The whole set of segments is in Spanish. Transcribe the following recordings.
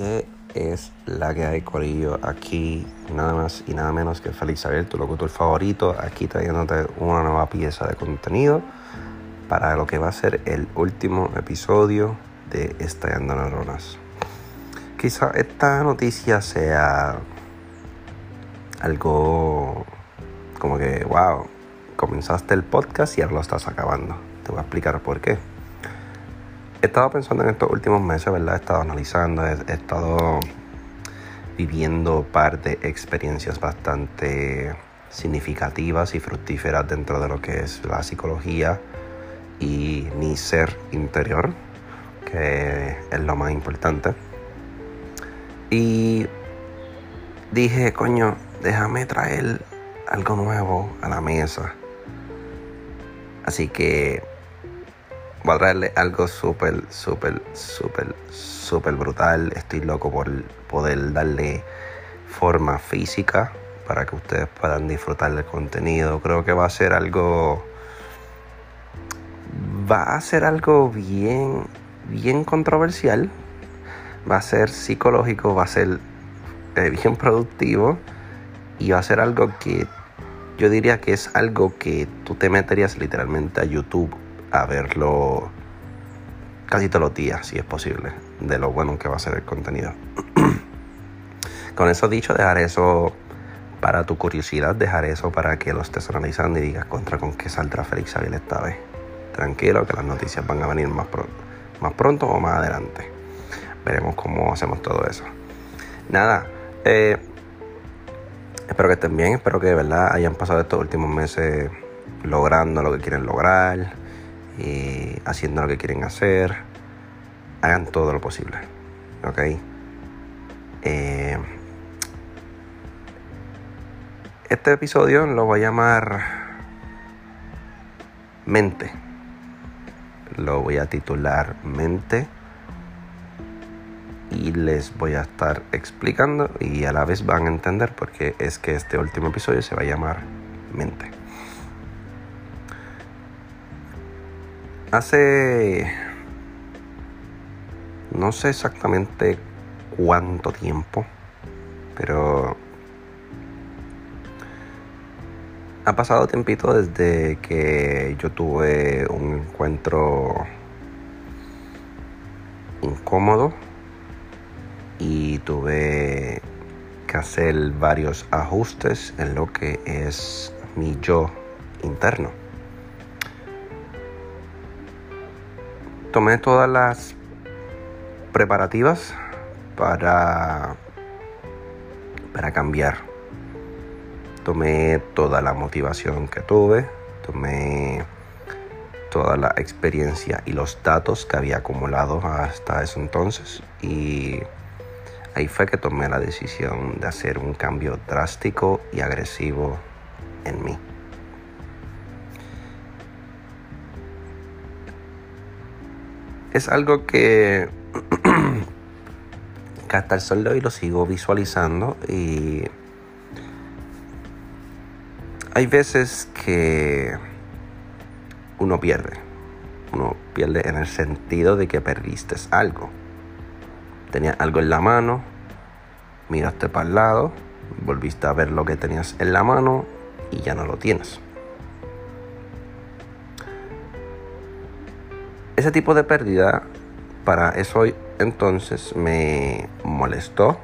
¿Qué es la que hay, Corillo? Aquí nada más y nada menos que Félix Xavier, tu locutor favorito, aquí trayéndote una nueva pieza de contenido para lo que va a ser el último episodio de Estallando Neuronas. Quizá esta noticia sea algo como que, wow, comenzaste el podcast y ahora lo estás acabando. Te voy a explicar por qué he estado pensando en estos últimos meses, ¿verdad? He estado analizando, he, estado viviendo parte de experiencias bastante significativas y fructíferas dentro de lo que es la psicología y mi ser interior, que es lo más importante. Y dije, coño, déjame traer algo nuevo a la mesa. Así que voy a traerle algo súper, súper, súper, súper brutal. Estoy loco por poder darle forma física para que ustedes puedan disfrutar del contenido. Creo que va a ser algo. Va a ser algo bien, bien controversial. Va a ser psicológico, va a ser eh, bien productivo. Y va a ser algo que yo diría que es algo que tú te meterías literalmente a YouTube a verlo casi todos los días, si es posible, de lo bueno que va a ser el contenido. Con eso dicho, dejar eso para tu curiosidad, dejar eso para que lo estés analizando y digas contra con qué saldrá Félix Avila esta vez. Tranquilo, que las noticias van a venir más, más pronto o más adelante. Veremos cómo hacemos todo eso. Nada, eh, espero que estén bien, espero que de verdad hayan pasado estos últimos meses logrando lo que quieren lograr eh, haciendo lo que quieren hacer, hagan todo lo posible. ¿Ok? Eh, este episodio lo voy a llamar Mente. Lo voy a titular Mente. Y les voy a estar explicando y a la vez van a entender porque es que este último episodio se va a llamar Mente. Hace no sé exactamente cuánto tiempo, pero ha pasado tiempito desde que yo tuve un encuentro incómodo y tuve que hacer varios ajustes en lo que es mi yo interno. Tomé todas las preparativas para, para cambiar. Tomé toda la motivación que tuve, tomé toda la experiencia y los datos que había acumulado hasta ese entonces y ahí fue que tomé la decisión de hacer un cambio drástico y agresivo en mí. Es algo que, hasta el sol de hoy lo sigo visualizando y hay veces que uno pierde. Uno pierde en el sentido de que perdiste algo. Tenías algo en la mano, miraste para el lado, volviste a ver lo que tenías en la mano y ya no lo tienes. Ese tipo de pérdida para eso entonces me molestó,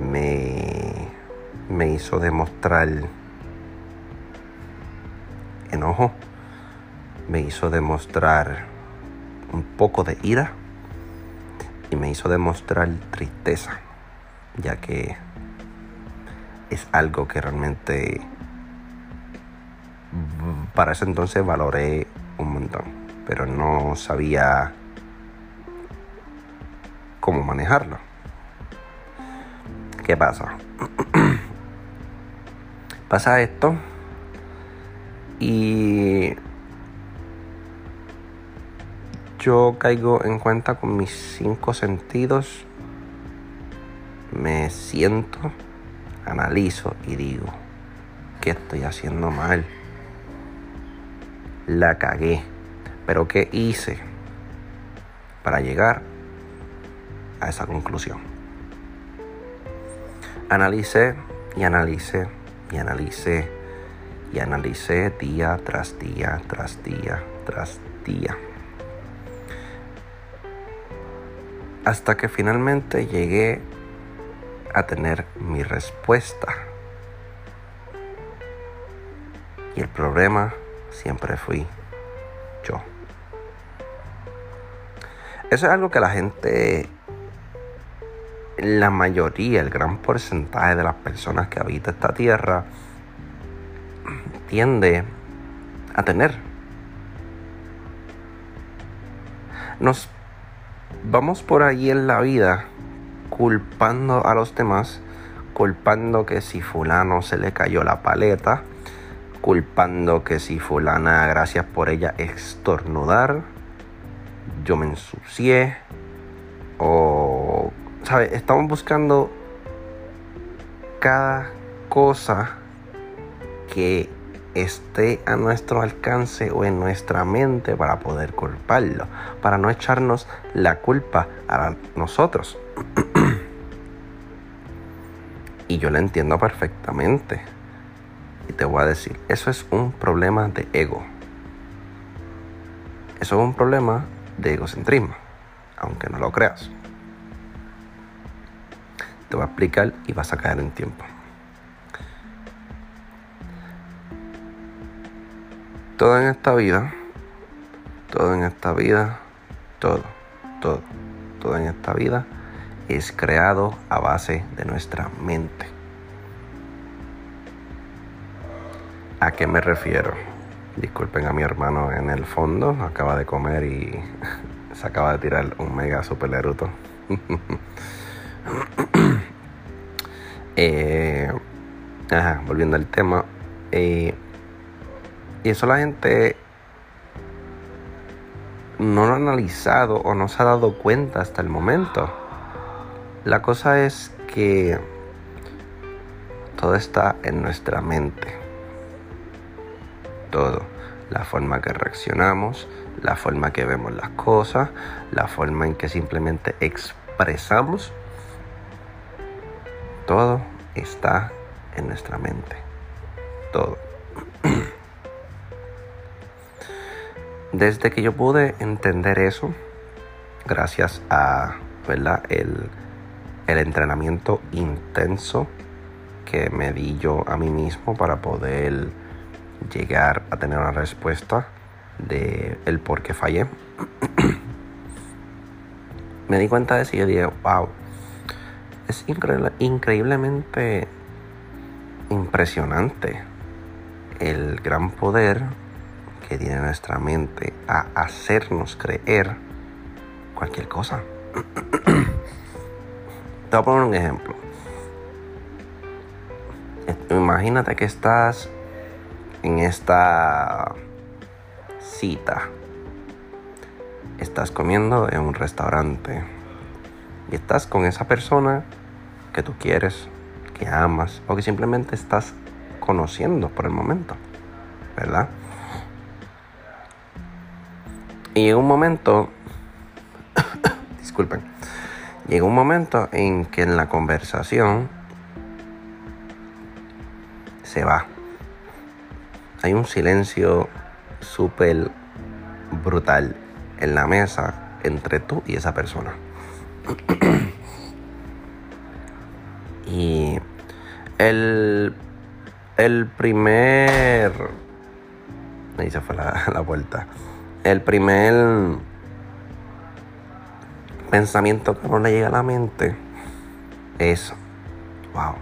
me, me hizo demostrar enojo, me hizo demostrar un poco de ira y me hizo demostrar tristeza, ya que es algo que realmente para ese entonces valoré un montón pero no sabía cómo manejarlo. ¿Qué pasa? pasa esto y yo caigo en cuenta con mis cinco sentidos, me siento, analizo y digo, ¿qué estoy haciendo mal? La cagué pero ¿qué hice para llegar a esa conclusión. Analicé y analicé y analicé y analicé día tras día, tras día, tras día. Hasta que finalmente llegué a tener mi respuesta. Y el problema siempre fui yo. Eso es algo que la gente, la mayoría, el gran porcentaje de las personas que habitan esta tierra, tiende a tener. Nos vamos por ahí en la vida culpando a los demás, culpando que si fulano se le cayó la paleta, culpando que si fulana, gracias por ella, estornudar, yo me ensucié, o, ¿sabes? Estamos buscando cada cosa que esté a nuestro alcance o en nuestra mente para poder culparlo, para no echarnos la culpa a nosotros. y yo lo entiendo perfectamente. Y te voy a decir, eso es un problema de ego. Eso es un problema de egocentrismo, aunque no lo creas. Te voy a explicar y vas a caer en tiempo. Todo en esta vida, todo en esta vida, todo, todo, todo en esta vida es creado a base de nuestra mente. ¿A qué me refiero? Disculpen a mi hermano en el fondo, acaba de comer y se acaba de tirar un mega super leruto. Eh, volviendo al tema. Eh, y eso la gente no lo ha analizado o no se ha dado cuenta hasta el momento. La cosa es que todo está en nuestra mente. Todo. La forma que reaccionamos, la forma que vemos las cosas, la forma en que simplemente expresamos. Todo está en nuestra mente. Todo. Desde que yo pude entender eso, gracias a El, el entrenamiento intenso que me di yo a mí mismo para poder llegar a tener una respuesta de el por qué fallé. me di cuenta de eso y yo dije, wow, es increíblemente impresionante el gran poder que tiene nuestra mente a hacernos creer cualquier cosa. Te voy a poner un ejemplo. Imagínate que estás en esta cita. Estás comiendo en un restaurante y estás con esa persona que tú quieres, que amas o que simplemente estás conociendo por el momento, ¿verdad? Y llega un momento, disculpen, llega un momento en que en la conversación se va. Hay un silencio súper brutal en la mesa entre tú y esa persona. y el, el primer... Ahí se fue la, la vuelta el primer pensamiento que uno le llega a la mente es, wow,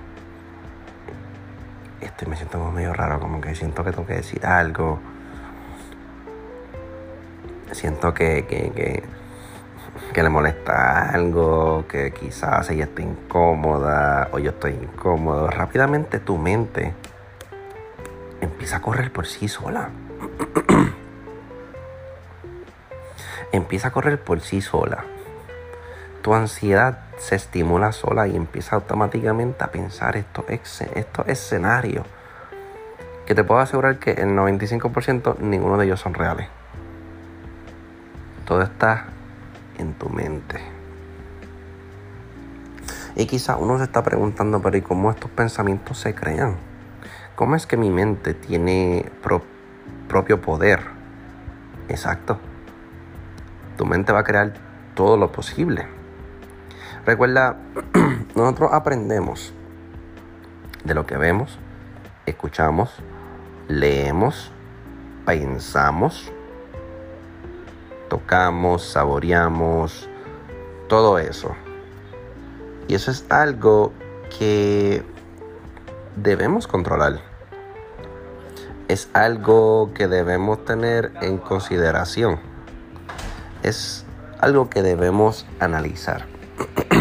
me siento como medio raro, como que siento que tengo que decir algo. Siento que, que, que, le molesta algo, que quizás ella esté incómoda o yo estoy incómodo. Rápidamente tu mente empieza a correr por sí sola. empieza a correr por sí sola. Tu ansiedad se estimula sola y empieza automáticamente a pensar estos, estos escenarios. Que te puedo asegurar que el 95% ninguno de ellos son reales. Todo está en tu mente. Y quizá uno se está preguntando, pero ¿y cómo estos pensamientos se crean? ¿Cómo es que mi mente tiene propio poder? Exacto. Tu mente va a crear todo lo posible. Recuerda, nosotros aprendemos de lo que vemos, escuchamos, leemos, pensamos, tocamos, saboreamos, todo eso. Y eso es algo que debemos controlar. Es algo que debemos tener en consideración. Es algo que debemos analizar.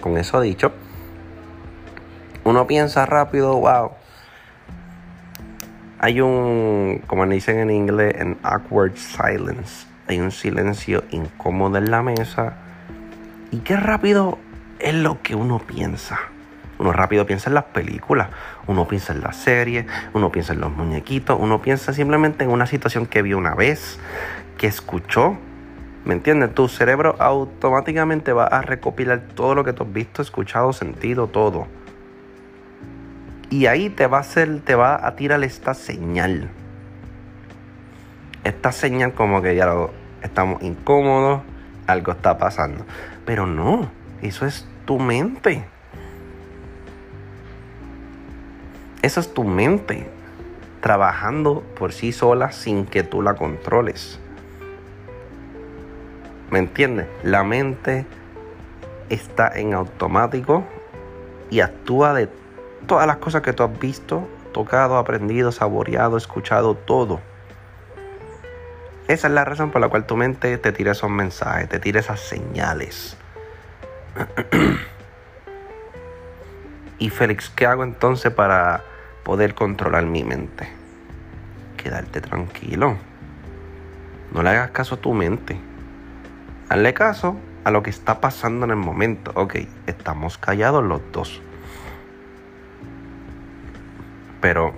Con eso dicho, uno piensa rápido, wow. Hay un, como dicen en inglés, en awkward silence. Hay un silencio incómodo en la mesa. Y qué rápido es lo que uno piensa. Uno rápido piensa en las películas, uno piensa en las series, uno piensa en los muñequitos, uno piensa simplemente en una situación que vio una vez, que escuchó. ¿Me entiendes? Tu cerebro automáticamente va a recopilar todo lo que tú has visto, escuchado, sentido, todo. Y ahí te va a te va a tirar esta señal. Esta señal como que ya estamos incómodos, algo está pasando. Pero no, eso es tu mente. Eso es tu mente trabajando por sí sola sin que tú la controles. ¿Me entiendes? La mente está en automático y actúa de todas las cosas que tú has visto, tocado, aprendido, saboreado, escuchado, todo. Esa es la razón por la cual tu mente te tira esos mensajes, te tira esas señales. y Félix, ¿qué hago entonces para poder controlar mi mente? Quedarte tranquilo. No le hagas caso a tu mente. Hazle caso a lo que está pasando en el momento. Ok, estamos callados los dos. Pero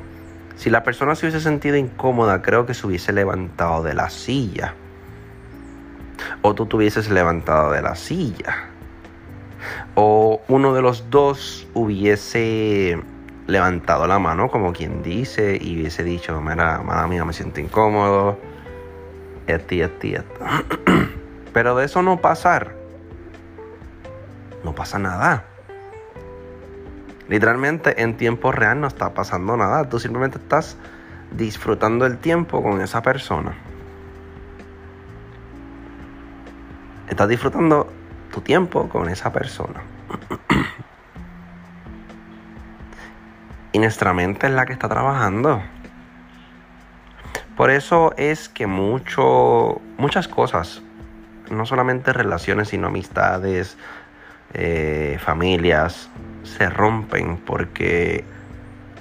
si la persona se hubiese sentido incómoda, creo que se hubiese levantado de la silla. O tú te hubieses levantado de la silla. O uno de los dos hubiese levantado la mano, como quien dice, y hubiese dicho, mira, mala mía, me siento incómodo. Esto y esto Pero de eso no pasar. No pasa nada. Literalmente en tiempo real no está pasando nada. Tú simplemente estás disfrutando el tiempo con esa persona. Estás disfrutando tu tiempo con esa persona. y nuestra mente es la que está trabajando. Por eso es que mucho, muchas cosas, no solamente relaciones, sino amistades, eh, familias, se rompen porque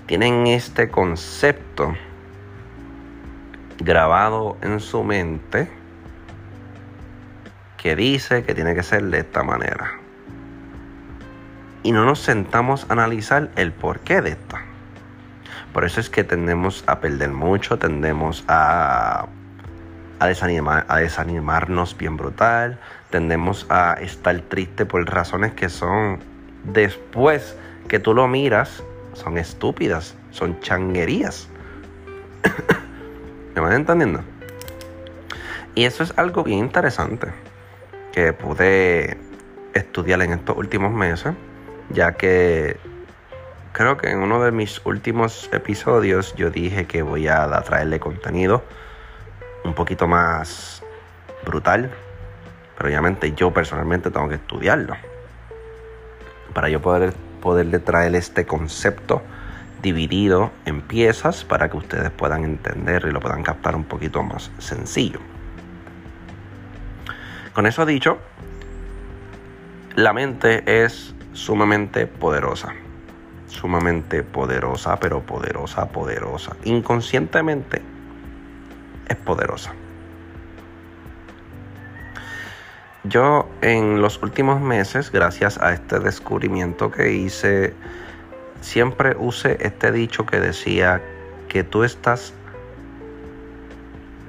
tienen este concepto grabado en su mente que dice que tiene que ser de esta manera. Y no nos sentamos a analizar el porqué de esta. Por eso es que tendemos a perder mucho, tendemos a, a, desanimar, a desanimarnos bien brutal, tendemos a estar triste por razones que son después que tú lo miras, son estúpidas, son changuerías. ¿Me van entendiendo? Y eso es algo bien interesante que pude estudiar en estos últimos meses, ya que creo que en uno de mis últimos episodios yo dije que voy a traerle contenido un poquito más brutal, pero obviamente yo personalmente tengo que estudiarlo para yo poder poderle traer este concepto dividido en piezas para que ustedes puedan entender y lo puedan captar un poquito más sencillo. Con eso dicho, la mente es sumamente poderosa. Sumamente poderosa, pero poderosa, poderosa. Inconscientemente es poderosa. Yo en los últimos meses, gracias a este descubrimiento que hice, siempre usé este dicho que decía que tú estás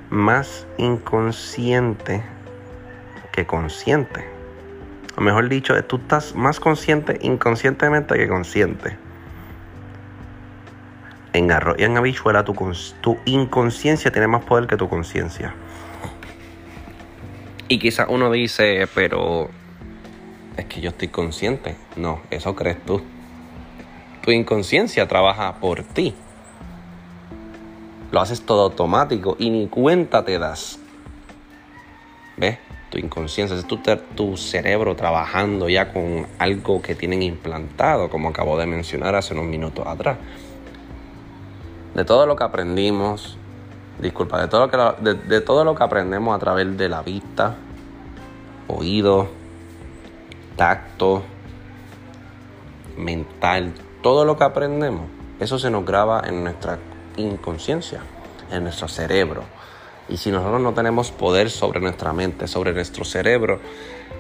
más inconsciente que consciente. O mejor dicho, tú estás más consciente inconscientemente que consciente. En arroz y en habichuela tu, inconsciencia tiene más poder que tu conciencia. Y quizás uno dice, pero es que yo estoy consciente. No, eso crees tú. Tu inconsciencia trabaja por ti. Lo haces todo automático y ni cuenta te das. ¿Ves? Tu inconsciencia, es tu cerebro trabajando ya con algo que tienen implantado, como acabo de mencionar hace unos minutos atrás. De todo lo que aprendimos, disculpa, de todo lo que, de, todo lo que aprendemos a través de la vista, oído, tacto, mental, todo lo que aprendemos, eso se nos graba en nuestra inconsciencia, en nuestro cerebro. Y si nosotros no tenemos poder sobre nuestra mente, sobre nuestro cerebro,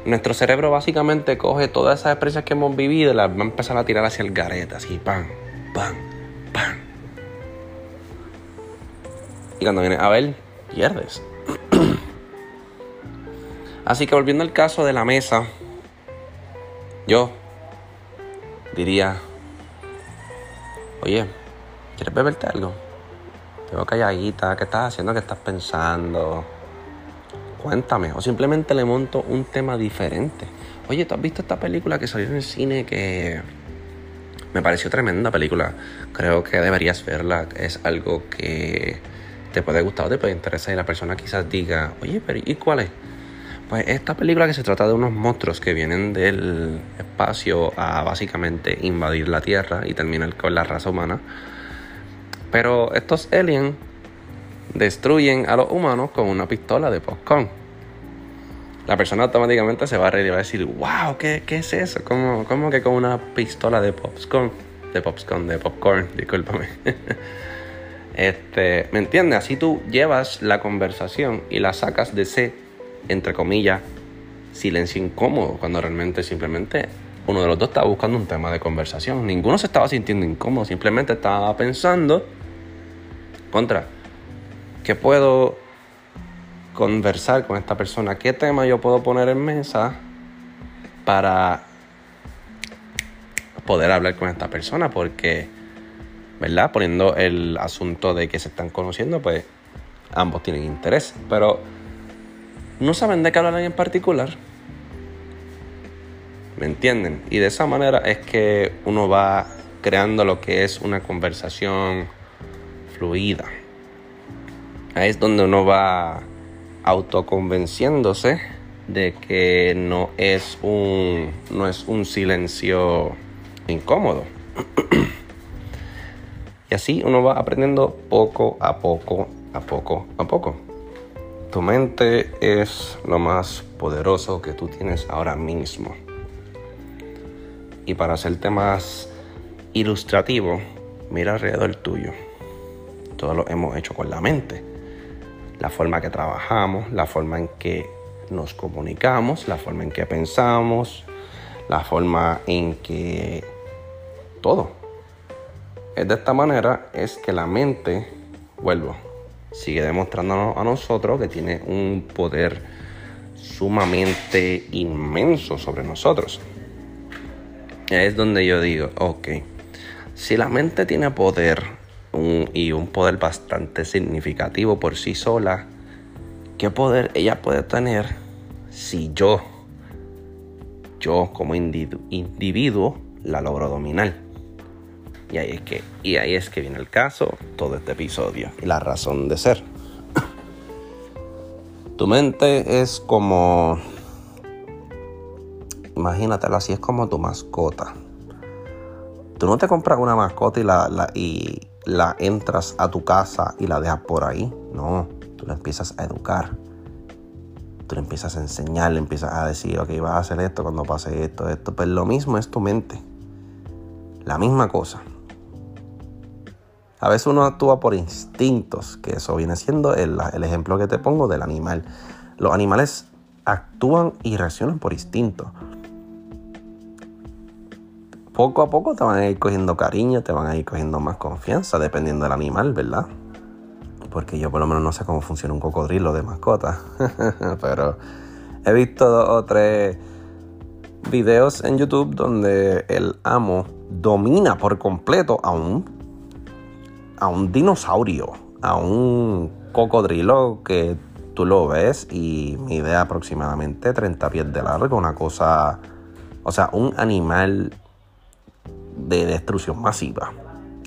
nuestro cerebro básicamente coge todas esas experiencias que hemos vivido y las va a empezar a tirar hacia el gareta, así, pam, pam, pam. Y cuando viene a ver, pierdes. así que volviendo al caso de la mesa, yo diría, oye, ¿quieres beberte algo? Te veo calladita, ¿qué estás haciendo? ¿Qué estás pensando? Cuéntame. O simplemente le monto un tema diferente. Oye, ¿tú has visto esta película que salió en el cine que me pareció tremenda película? Creo que deberías verla. Es algo que te puede gustar o te puede interesar y la persona quizás diga, oye, pero ¿y cuál es? Pues esta película que se trata de unos monstruos que vienen del espacio a básicamente invadir la Tierra y terminar con la raza humana. Pero estos aliens destruyen a los humanos con una pistola de popcorn. La persona automáticamente se va a reír y va a decir, wow, ¿qué, qué es eso? ¿Cómo, ¿Cómo, que con una pistola de popcorn? De popcorn, de popcorn, discúlpame. este, ¿Me entiendes? Así tú llevas la conversación y la sacas de ese, entre comillas, silencio incómodo, cuando realmente simplemente uno de los dos estaba buscando un tema de conversación. Ninguno se estaba sintiendo incómodo, simplemente estaba pensando contra, ¿qué puedo conversar con esta persona? ¿Qué tema yo puedo poner en mesa para poder hablar con esta persona? Porque, ¿verdad? Poniendo el asunto de que se están conociendo, pues ambos tienen interés, pero no saben de qué hablar en particular. ¿Me entienden? Y de esa manera es que uno va creando lo que es una conversación fluida. Ahí es donde uno va autoconvenciéndose de que no es un, no es un silencio incómodo. y así uno va aprendiendo poco a poco, a poco a poco. Tu mente es lo más poderoso que tú tienes ahora mismo. Y para hacerte más ilustrativo, mira alrededor tuyo. Todo lo hemos hecho con la mente. La forma que trabajamos, la forma en que nos comunicamos, la forma en que pensamos, la forma en que todo. Es de esta manera es que la mente, vuelvo, sigue demostrándonos a nosotros que tiene un poder sumamente inmenso sobre nosotros. Es donde yo digo, ok, si la mente tiene poder y un poder bastante significativo por sí sola. ¿Qué poder ella puede tener si yo, yo como individuo, la logro dominar? Y ahí, es que, y ahí es que viene el caso, todo este episodio y la razón de ser. Tu mente es como, imagínatelo así, es como tu mascota. Tú no te compras una mascota y la, y, la entras a tu casa y la dejas por ahí. No, tú la empiezas a educar. Tú le empiezas a enseñar, le empiezas a decir, ok, vas a hacer esto cuando pase esto, esto. Pero lo mismo es tu mente. La misma cosa. A veces uno actúa por instintos, que eso viene siendo el, ejemplo que te pongo del animal. Los animales actúan y reaccionan por instinto poco a poco te van a ir cogiendo cariño, te van a ir cogiendo más confianza, dependiendo del animal, ¿verdad? Porque yo por lo menos no sé cómo funciona un cocodrilo de mascota. Pero he visto dos o tres videos en YouTube donde el amo domina por completo a un, a un dinosaurio, a un cocodrilo que tú lo ves y mide aproximadamente 30 pies de largo, una cosa, o sea, un animal de destrucción masiva.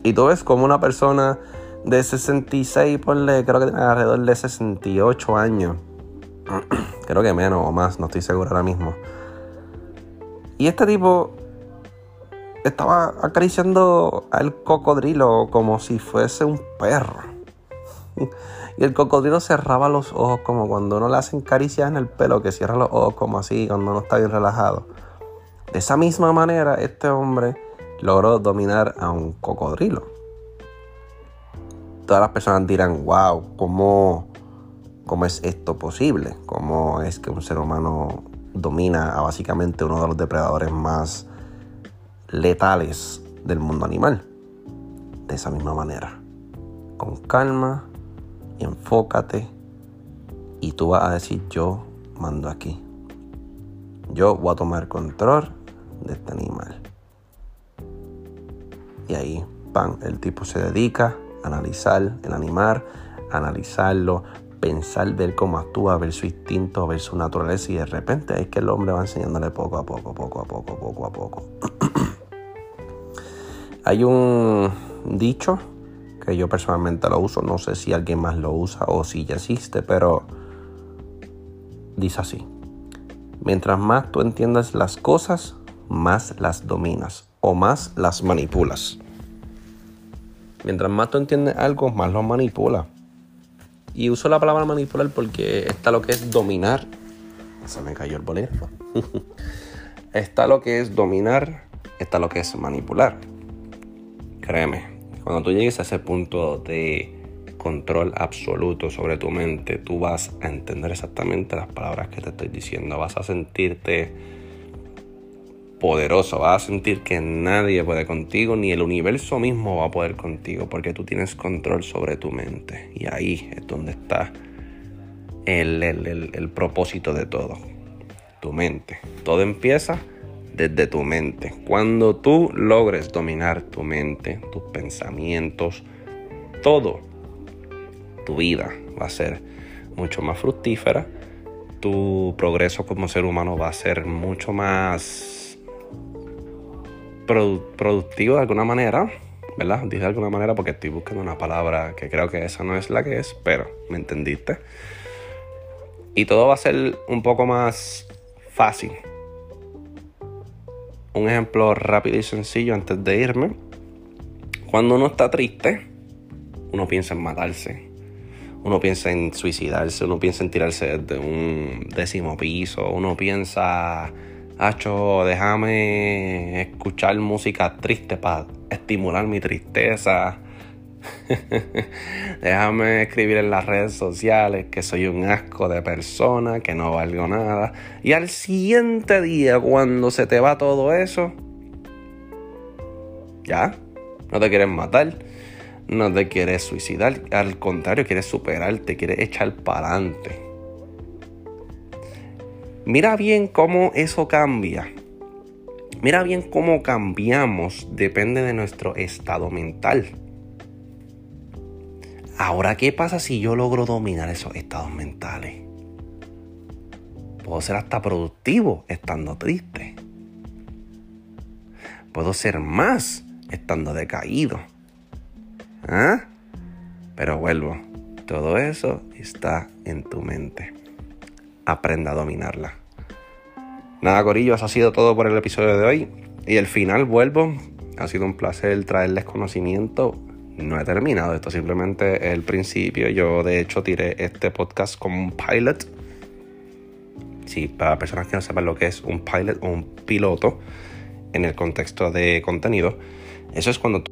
Y tú ves como una persona de 66, ponle, creo que tiene alrededor de 68 años, creo que menos o más, no estoy seguro ahora mismo. Y este tipo estaba acariciando al cocodrilo como si fuese un perro. Y el cocodrilo cerraba los ojos como cuando uno le hacen caricias en el pelo, que cierra los ojos como así, cuando uno está bien relajado. De esa misma manera, este hombre logró dominar a un cocodrilo. Todas las personas dirán, wow, ¿cómo, cómo es esto posible? ¿Cómo es que un ser humano domina a básicamente uno de los depredadores más letales del mundo animal? De esa misma manera. Con calma, enfócate y tú vas a decir yo mando aquí. Yo voy a tomar control de este animal. Y ahí, pan, el tipo se dedica a analizar el animal, analizarlo, pensar, ver cómo actúa, ver su instinto, ver su naturaleza y de repente es que el hombre va enseñándole poco a poco, poco a poco, poco a poco. Hay un dicho que yo personalmente lo uso, no sé si alguien más lo usa o si ya existe, pero dice así. Mientras más tú entiendas las cosas, más las dominas o más las manipulas. Mientras más tú entiendes algo, más lo manipulas. Y uso la palabra manipular porque está lo que es dominar. Se me cayó el bolígrafo. está lo que es dominar, está lo que es manipular. Créeme, cuando tú llegues a ese punto de control absoluto sobre tu mente, tú vas a entender exactamente las palabras que te estoy diciendo. Vas a sentirte poderoso, vas a sentir que nadie puede contigo, ni el universo mismo va a poder contigo, porque tú tienes control sobre tu mente. Y ahí es donde está el, el propósito de todo, tu mente. Todo empieza desde tu mente. Cuando tú logres dominar tu mente, tus pensamientos, todo, tu vida va a ser mucho más fructífera. Tu progreso como ser humano va a ser mucho más productivo de alguna manera. ¿Verdad? Dije de alguna manera porque estoy buscando una palabra que creo que esa no es la que es, pero me entendiste. Y todo va a ser un poco más fácil un ejemplo rápido y sencillo antes de irme. Cuando uno está triste, uno piensa en matarse. Uno piensa en suicidarse, uno piensa en tirarse desde un décimo piso, uno piensa, Hacho, déjame escuchar música triste para estimular mi tristeza. Déjame escribir en las redes sociales que soy un asco de persona, que no valgo nada. Y al siguiente día, cuando se te va todo eso, ya, no te quieres matar, no te quieres suicidar. Al contrario, quieres superarte, quieres echar para adelante. Mira bien cómo eso cambia. Mira bien cómo cambiamos, depende de nuestro estado mental. Ahora, ¿qué pasa si yo logro dominar esos estados mentales? Puedo ser hasta productivo estando triste. Puedo ser más estando decaído. ¿Ah? Pero vuelvo, todo eso está en tu mente. Aprenda a dominarla. Nada, Corillo, eso ha sido todo por el episodio de hoy. Y el final vuelvo. Ha sido un placer traerles conocimiento no he terminado. Esto simplemente es el principio. Yo, de hecho, tiré este podcast como un pilot. Sí, para personas que no sepan lo que es un pilot o un piloto en el contexto de contenido, eso es cuando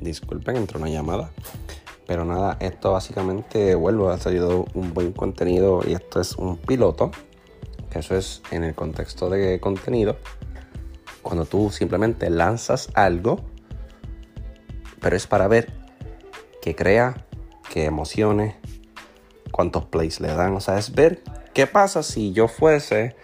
Disculpen, entró una llamada. Pero nada, esto básicamente vuelvo, ha salido un buen contenido y esto es un piloto eso es en el contexto de contenido. Cuando tú simplemente lanzas algo, pero es para ver que crea, que emocione, cuántos plays le dan. O sea, es ver qué pasa si yo fuese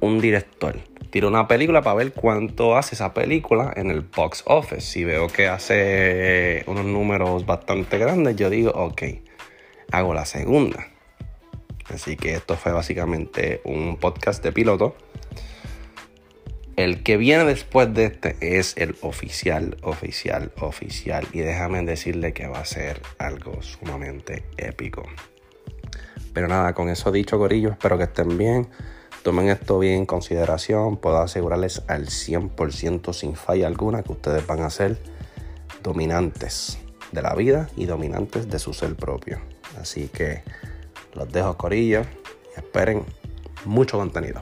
un director. Tiro una película para ver cuánto hace esa película en el box office. Si veo que hace unos números bastante grandes, yo digo, ok, hago la segunda. Así que esto fue básicamente un podcast de piloto. El que viene después de este es el oficial, oficial, oficial. Y déjame decirle que va a ser algo sumamente épico. Pero nada, con eso dicho, Corillo, espero que estén bien. Tomen esto bien en consideración. Puedo asegurarles al 100% sin falla alguna que ustedes van a ser dominantes de la vida y dominantes de su ser propio. Así que los dejo, Corillo, y esperen mucho contenido.